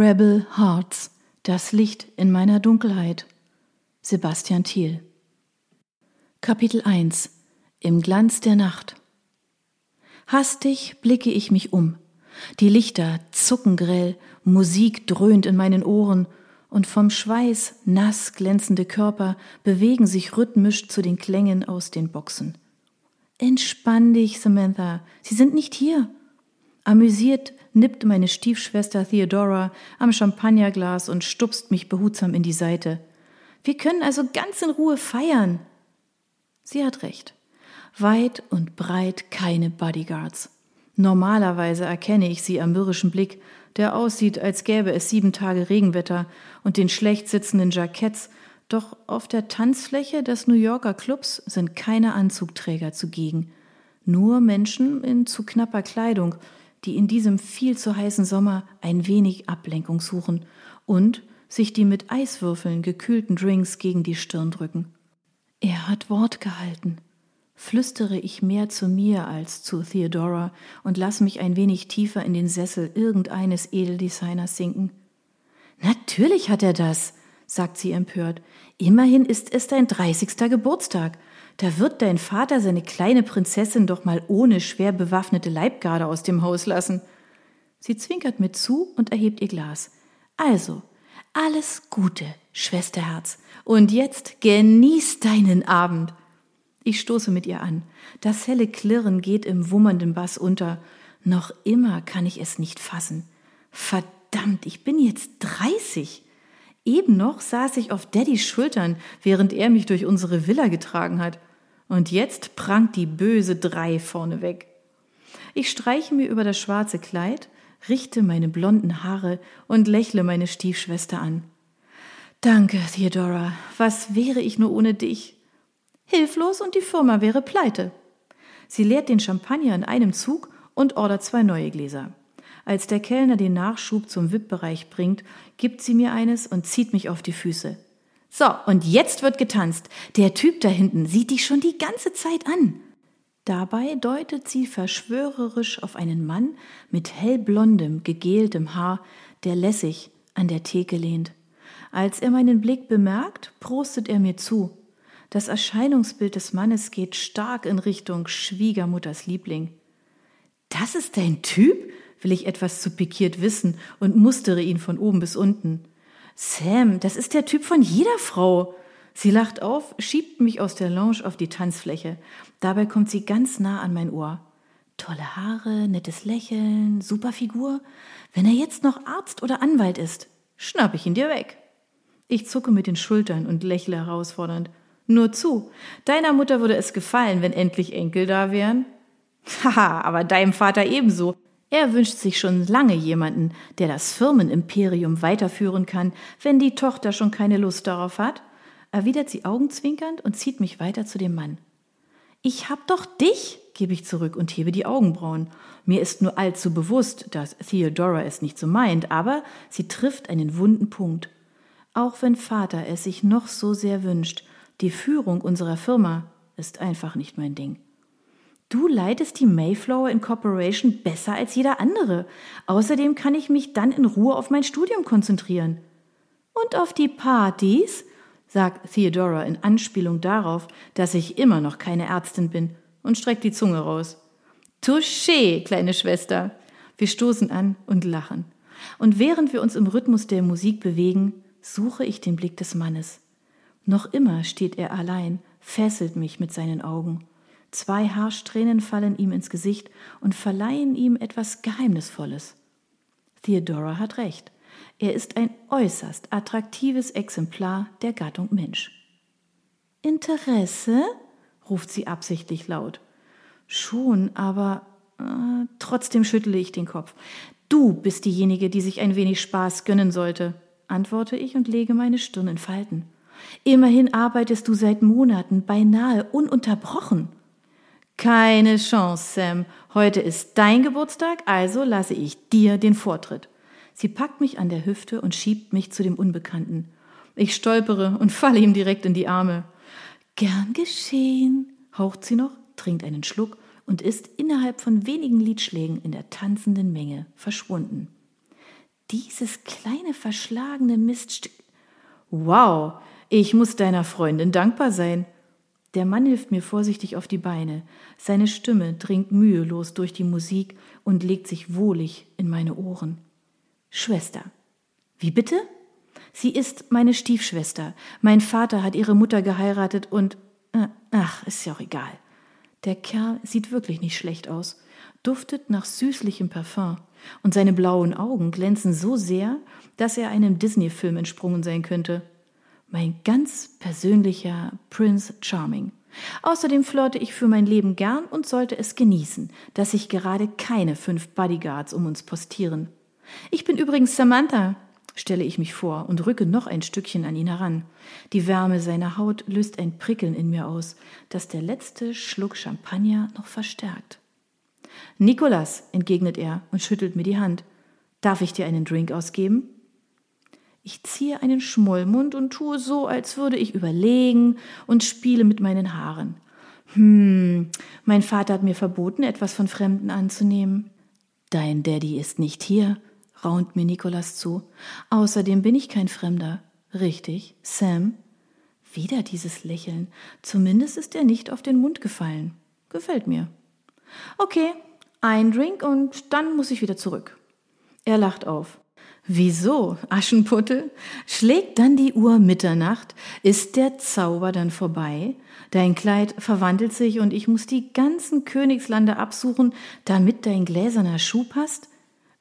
Rebel Hearts, das Licht in meiner Dunkelheit. Sebastian Thiel. Kapitel 1 Im Glanz der Nacht. Hastig blicke ich mich um. Die Lichter zucken grell, Musik dröhnt in meinen Ohren, und vom Schweiß nass glänzende Körper bewegen sich rhythmisch zu den Klängen aus den Boxen. Entspann dich, Samantha, sie sind nicht hier. Amüsiert nippt meine Stiefschwester Theodora am Champagnerglas und stupst mich behutsam in die Seite. Wir können also ganz in Ruhe feiern. Sie hat recht. Weit und breit keine Bodyguards. Normalerweise erkenne ich sie am mürrischen Blick, der aussieht, als gäbe es sieben Tage Regenwetter und den schlecht sitzenden Jacketts, doch auf der Tanzfläche des New Yorker Clubs sind keine Anzugträger zugegen, nur Menschen in zu knapper Kleidung, die in diesem viel zu heißen Sommer ein wenig Ablenkung suchen und sich die mit Eiswürfeln gekühlten Drinks gegen die Stirn drücken. Er hat Wort gehalten flüstere ich mehr zu mir als zu Theodora und lass mich ein wenig tiefer in den Sessel irgendeines Edeldesigners sinken. Natürlich hat er das, sagt sie empört. Immerhin ist es dein dreißigster Geburtstag. Da wird dein Vater seine kleine Prinzessin doch mal ohne schwer bewaffnete Leibgarde aus dem Haus lassen. Sie zwinkert mir zu und erhebt ihr Glas. Also, alles Gute, Schwesterherz. Und jetzt genieß deinen Abend. Ich stoße mit ihr an. Das helle Klirren geht im wummernden Bass unter. Noch immer kann ich es nicht fassen. Verdammt, ich bin jetzt dreißig. Eben noch saß ich auf Daddys Schultern, während er mich durch unsere Villa getragen hat. Und jetzt prangt die böse Drei vorne weg. Ich streiche mir über das schwarze Kleid, richte meine blonden Haare und lächle meine Stiefschwester an. Danke, Theodora. Was wäre ich nur ohne dich? hilflos und die Firma wäre pleite. Sie leert den Champagner in einem Zug und ordert zwei neue Gläser. Als der Kellner den Nachschub zum VIP-Bereich bringt, gibt sie mir eines und zieht mich auf die Füße. So, und jetzt wird getanzt. Der Typ da hinten sieht dich schon die ganze Zeit an. Dabei deutet sie verschwörerisch auf einen Mann mit hellblondem, gegeltem Haar, der lässig an der Theke lehnt. Als er meinen Blick bemerkt, prostet er mir zu. Das Erscheinungsbild des Mannes geht stark in Richtung Schwiegermutters Liebling. Das ist dein Typ? Will ich etwas zu pikiert wissen und mustere ihn von oben bis unten. Sam, das ist der Typ von jeder Frau. Sie lacht auf, schiebt mich aus der Lounge auf die Tanzfläche. Dabei kommt sie ganz nah an mein Ohr. Tolle Haare, nettes Lächeln, super Figur. Wenn er jetzt noch Arzt oder Anwalt ist, schnapp ich ihn dir weg. Ich zucke mit den Schultern und lächle herausfordernd. Nur zu. Deiner Mutter würde es gefallen, wenn endlich Enkel da wären. Haha, aber deinem Vater ebenso. Er wünscht sich schon lange jemanden, der das Firmenimperium weiterführen kann, wenn die Tochter schon keine Lust darauf hat, erwidert sie augenzwinkernd und zieht mich weiter zu dem Mann. Ich hab doch dich, gebe ich zurück und hebe die Augenbrauen. Mir ist nur allzu bewusst, dass Theodora es nicht so meint, aber sie trifft einen wunden Punkt. Auch wenn Vater es sich noch so sehr wünscht, die Führung unserer Firma ist einfach nicht mein Ding. Du leitest die Mayflower Incorporation besser als jeder andere. Außerdem kann ich mich dann in Ruhe auf mein Studium konzentrieren. Und auf die Partys? sagt Theodora in Anspielung darauf, dass ich immer noch keine Ärztin bin und streckt die Zunge raus. Touché, kleine Schwester. Wir stoßen an und lachen. Und während wir uns im Rhythmus der Musik bewegen, suche ich den Blick des Mannes. Noch immer steht er allein, fesselt mich mit seinen Augen. Zwei Haarsträhnen fallen ihm ins Gesicht und verleihen ihm etwas Geheimnisvolles. Theodora hat recht. Er ist ein äußerst attraktives Exemplar der Gattung Mensch. Interesse? ruft sie absichtlich laut. Schon, aber äh, trotzdem schüttle ich den Kopf. Du bist diejenige, die sich ein wenig Spaß gönnen sollte, antworte ich und lege meine Stirn in Falten. Immerhin arbeitest du seit Monaten beinahe ununterbrochen. Keine Chance, Sam. Heute ist dein Geburtstag, also lasse ich dir den Vortritt. Sie packt mich an der Hüfte und schiebt mich zu dem Unbekannten. Ich stolpere und falle ihm direkt in die Arme. Gern geschehen, haucht sie noch, trinkt einen Schluck und ist innerhalb von wenigen Liedschlägen in der tanzenden Menge verschwunden. Dieses kleine verschlagene Miststück. Wow, ich muss deiner Freundin dankbar sein. Der Mann hilft mir vorsichtig auf die Beine. Seine Stimme dringt mühelos durch die Musik und legt sich wohlig in meine Ohren. Schwester. Wie bitte? Sie ist meine Stiefschwester. Mein Vater hat ihre Mutter geheiratet und. Äh, ach, ist ja auch egal. Der Kerl sieht wirklich nicht schlecht aus, duftet nach süßlichem Parfum, und seine blauen Augen glänzen so sehr, dass er einem Disney-Film entsprungen sein könnte. Mein ganz persönlicher Prince Charming. Außerdem flirte ich für mein Leben gern und sollte es genießen, dass sich gerade keine fünf Bodyguards um uns postieren. Ich bin übrigens Samantha, stelle ich mich vor und rücke noch ein Stückchen an ihn heran. Die Wärme seiner Haut löst ein Prickeln in mir aus, das der letzte Schluck Champagner noch verstärkt. Nikolas, entgegnet er und schüttelt mir die Hand. Darf ich dir einen Drink ausgeben? Ich ziehe einen Schmollmund und tue so, als würde ich überlegen und spiele mit meinen Haaren. Hm, mein Vater hat mir verboten, etwas von Fremden anzunehmen. Dein Daddy ist nicht hier, raunt mir Nikolas zu. Außerdem bin ich kein Fremder. Richtig, Sam? Wieder dieses Lächeln. Zumindest ist er nicht auf den Mund gefallen. Gefällt mir. Okay, ein Drink und dann muss ich wieder zurück. Er lacht auf. Wieso, Aschenputtel? Schlägt dann die Uhr Mitternacht? Ist der Zauber dann vorbei? Dein Kleid verwandelt sich und ich muss die ganzen Königslande absuchen, damit dein gläserner Schuh passt?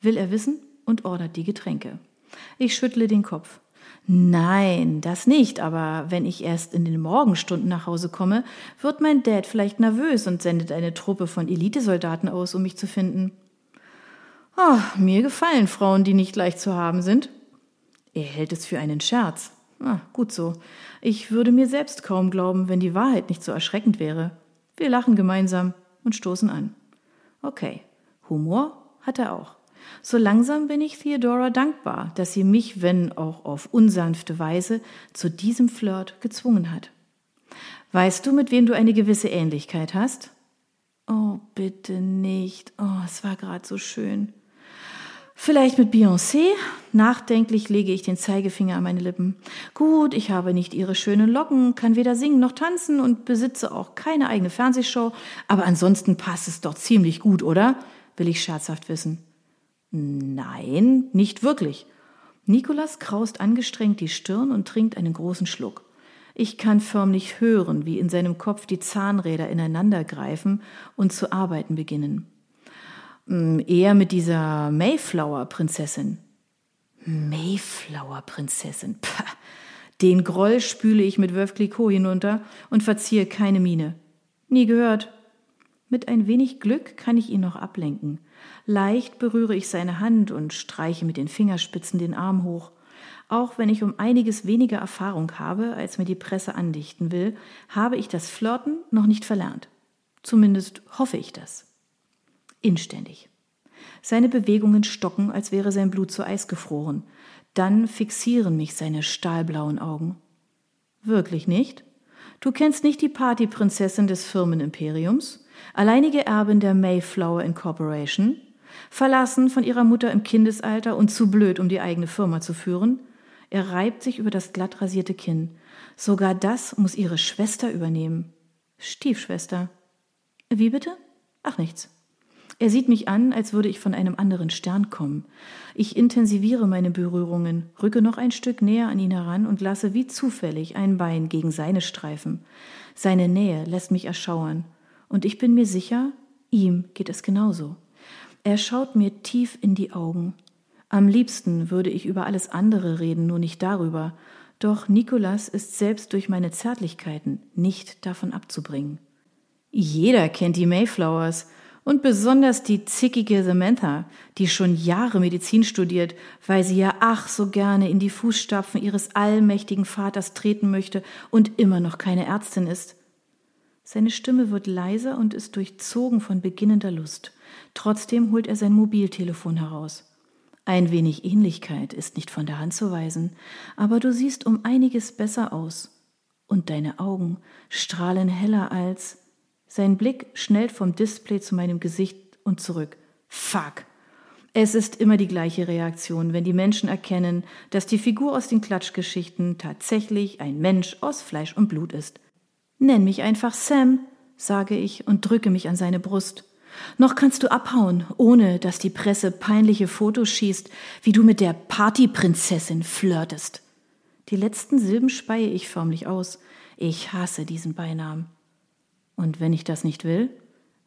Will er wissen? und ordert die Getränke. Ich schüttle den Kopf. Nein, das nicht, aber wenn ich erst in den Morgenstunden nach Hause komme, wird mein Dad vielleicht nervös und sendet eine Truppe von Elitesoldaten aus, um mich zu finden. Oh, mir gefallen Frauen, die nicht leicht zu haben sind. Er hält es für einen Scherz. Ah, gut so. Ich würde mir selbst kaum glauben, wenn die Wahrheit nicht so erschreckend wäre. Wir lachen gemeinsam und stoßen an. Okay, Humor hat er auch. So langsam bin ich Theodora dankbar, dass sie mich, wenn auch auf unsanfte Weise, zu diesem Flirt gezwungen hat. Weißt du, mit wem du eine gewisse Ähnlichkeit hast? Oh, bitte nicht. Oh, es war gerade so schön. Vielleicht mit Beyoncé? Nachdenklich lege ich den Zeigefinger an meine Lippen. Gut, ich habe nicht ihre schönen Locken, kann weder singen noch tanzen und besitze auch keine eigene Fernsehshow, aber ansonsten passt es doch ziemlich gut, oder? will ich scherzhaft wissen. Nein, nicht wirklich. Nikolas kraust angestrengt die Stirn und trinkt einen großen Schluck. Ich kann förmlich hören, wie in seinem Kopf die Zahnräder ineinander greifen und zu arbeiten beginnen. Hm, eher mit dieser Mayflower-Prinzessin. Mayflower-Prinzessin. Den Groll spüle ich mit Clicquot hinunter und verziehe keine Miene. Nie gehört. Mit ein wenig Glück kann ich ihn noch ablenken. Leicht berühre ich seine Hand und streiche mit den Fingerspitzen den Arm hoch. Auch wenn ich um einiges weniger Erfahrung habe, als mir die Presse andichten will, habe ich das Flirten noch nicht verlernt. Zumindest hoffe ich das. Inständig. Seine Bewegungen stocken, als wäre sein Blut zu Eis gefroren. Dann fixieren mich seine stahlblauen Augen. Wirklich nicht? Du kennst nicht die Partyprinzessin des Firmenimperiums? alleinige Erbin der Mayflower Incorporation, verlassen von ihrer Mutter im Kindesalter und zu blöd, um die eigene Firma zu führen. Er reibt sich über das glatt rasierte Kinn. Sogar das muss ihre Schwester übernehmen. Stiefschwester. Wie bitte? Ach nichts. Er sieht mich an, als würde ich von einem anderen Stern kommen. Ich intensiviere meine Berührungen, rücke noch ein Stück näher an ihn heran und lasse wie zufällig ein Bein gegen seine streifen. Seine Nähe lässt mich erschauern. Und ich bin mir sicher, ihm geht es genauso. Er schaut mir tief in die Augen. Am liebsten würde ich über alles andere reden, nur nicht darüber. Doch Nikolas ist selbst durch meine Zärtlichkeiten nicht davon abzubringen. Jeder kennt die Mayflowers und besonders die zickige Samantha, die schon Jahre Medizin studiert, weil sie ja ach so gerne in die Fußstapfen ihres allmächtigen Vaters treten möchte und immer noch keine Ärztin ist. Seine Stimme wird leiser und ist durchzogen von beginnender Lust. Trotzdem holt er sein Mobiltelefon heraus. Ein wenig Ähnlichkeit ist nicht von der Hand zu weisen, aber du siehst um einiges besser aus. Und deine Augen strahlen heller als. Sein Blick schnellt vom Display zu meinem Gesicht und zurück. Fuck! Es ist immer die gleiche Reaktion, wenn die Menschen erkennen, dass die Figur aus den Klatschgeschichten tatsächlich ein Mensch aus Fleisch und Blut ist. Nenn mich einfach Sam, sage ich und drücke mich an seine Brust. Noch kannst du abhauen, ohne dass die Presse peinliche Fotos schießt, wie du mit der Partyprinzessin flirtest. Die letzten Silben speie ich förmlich aus. Ich hasse diesen Beinamen. Und wenn ich das nicht will?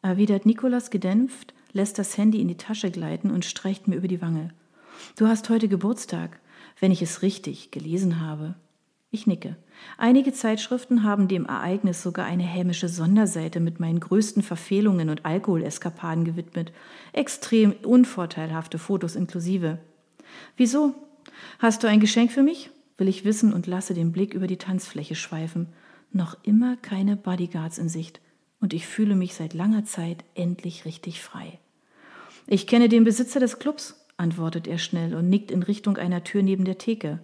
erwidert Nikolas gedämpft, lässt das Handy in die Tasche gleiten und streicht mir über die Wange. Du hast heute Geburtstag, wenn ich es richtig gelesen habe. Ich nicke. Einige Zeitschriften haben dem Ereignis sogar eine hämische Sonderseite mit meinen größten Verfehlungen und Alkoholeskapaden gewidmet. Extrem unvorteilhafte Fotos inklusive. Wieso? Hast du ein Geschenk für mich? will ich wissen und lasse den Blick über die Tanzfläche schweifen. Noch immer keine Bodyguards in Sicht und ich fühle mich seit langer Zeit endlich richtig frei. Ich kenne den Besitzer des Clubs, antwortet er schnell und nickt in Richtung einer Tür neben der Theke.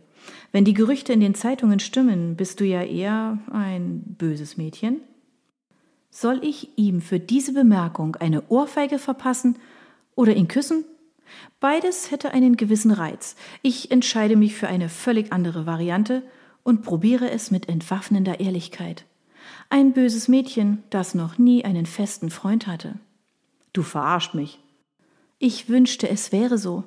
Wenn die Gerüchte in den Zeitungen stimmen, bist du ja eher ein böses Mädchen. Soll ich ihm für diese Bemerkung eine Ohrfeige verpassen oder ihn küssen? Beides hätte einen gewissen Reiz. Ich entscheide mich für eine völlig andere Variante und probiere es mit entwaffnender Ehrlichkeit. Ein böses Mädchen, das noch nie einen festen Freund hatte. Du verarscht mich. Ich wünschte, es wäre so.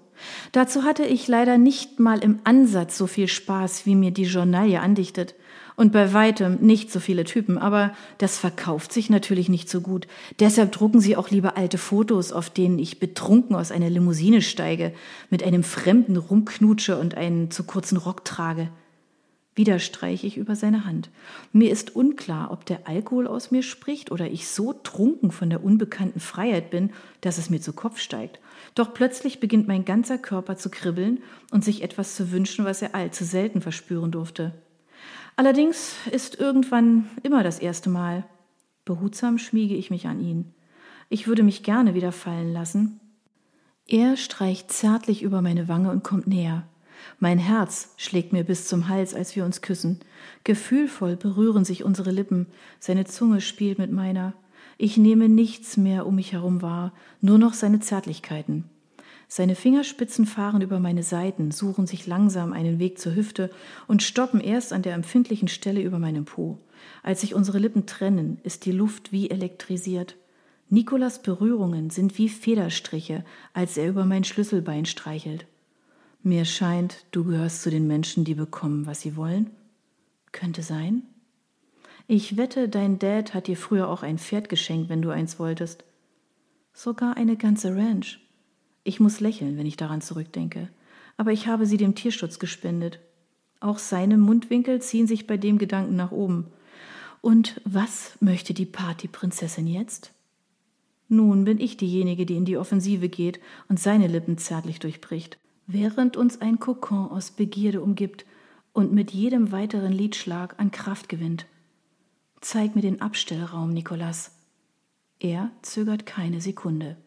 Dazu hatte ich leider nicht mal im Ansatz so viel Spaß, wie mir die Journalie andichtet. Und bei weitem nicht so viele Typen, aber das verkauft sich natürlich nicht so gut. Deshalb drucken sie auch lieber alte Fotos, auf denen ich betrunken aus einer Limousine steige, mit einem Fremden rumknutsche und einen zu kurzen Rock trage. Wieder streiche ich über seine Hand. Mir ist unklar, ob der Alkohol aus mir spricht oder ich so trunken von der unbekannten Freiheit bin, dass es mir zu Kopf steigt. Doch plötzlich beginnt mein ganzer Körper zu kribbeln und sich etwas zu wünschen, was er allzu selten verspüren durfte. Allerdings ist irgendwann immer das erste Mal. Behutsam schmiege ich mich an ihn. Ich würde mich gerne wieder fallen lassen. Er streicht zärtlich über meine Wange und kommt näher. Mein Herz schlägt mir bis zum Hals, als wir uns küssen. Gefühlvoll berühren sich unsere Lippen, seine Zunge spielt mit meiner. Ich nehme nichts mehr um mich herum wahr, nur noch seine Zärtlichkeiten. Seine Fingerspitzen fahren über meine Seiten, suchen sich langsam einen Weg zur Hüfte und stoppen erst an der empfindlichen Stelle über meinem Po. Als sich unsere Lippen trennen, ist die Luft wie elektrisiert. Nikolas Berührungen sind wie Federstriche, als er über mein Schlüsselbein streichelt. Mir scheint, du gehörst zu den Menschen, die bekommen, was sie wollen. Könnte sein. Ich wette, dein Dad hat dir früher auch ein Pferd geschenkt, wenn du eins wolltest. Sogar eine ganze Ranch. Ich muss lächeln, wenn ich daran zurückdenke. Aber ich habe sie dem Tierschutz gespendet. Auch seine Mundwinkel ziehen sich bei dem Gedanken nach oben. Und was möchte die Partyprinzessin jetzt? Nun bin ich diejenige, die in die Offensive geht und seine Lippen zärtlich durchbricht während uns ein Kokon aus Begierde umgibt und mit jedem weiteren Liedschlag an Kraft gewinnt. Zeig mir den Abstellraum, Nikolas. Er zögert keine Sekunde.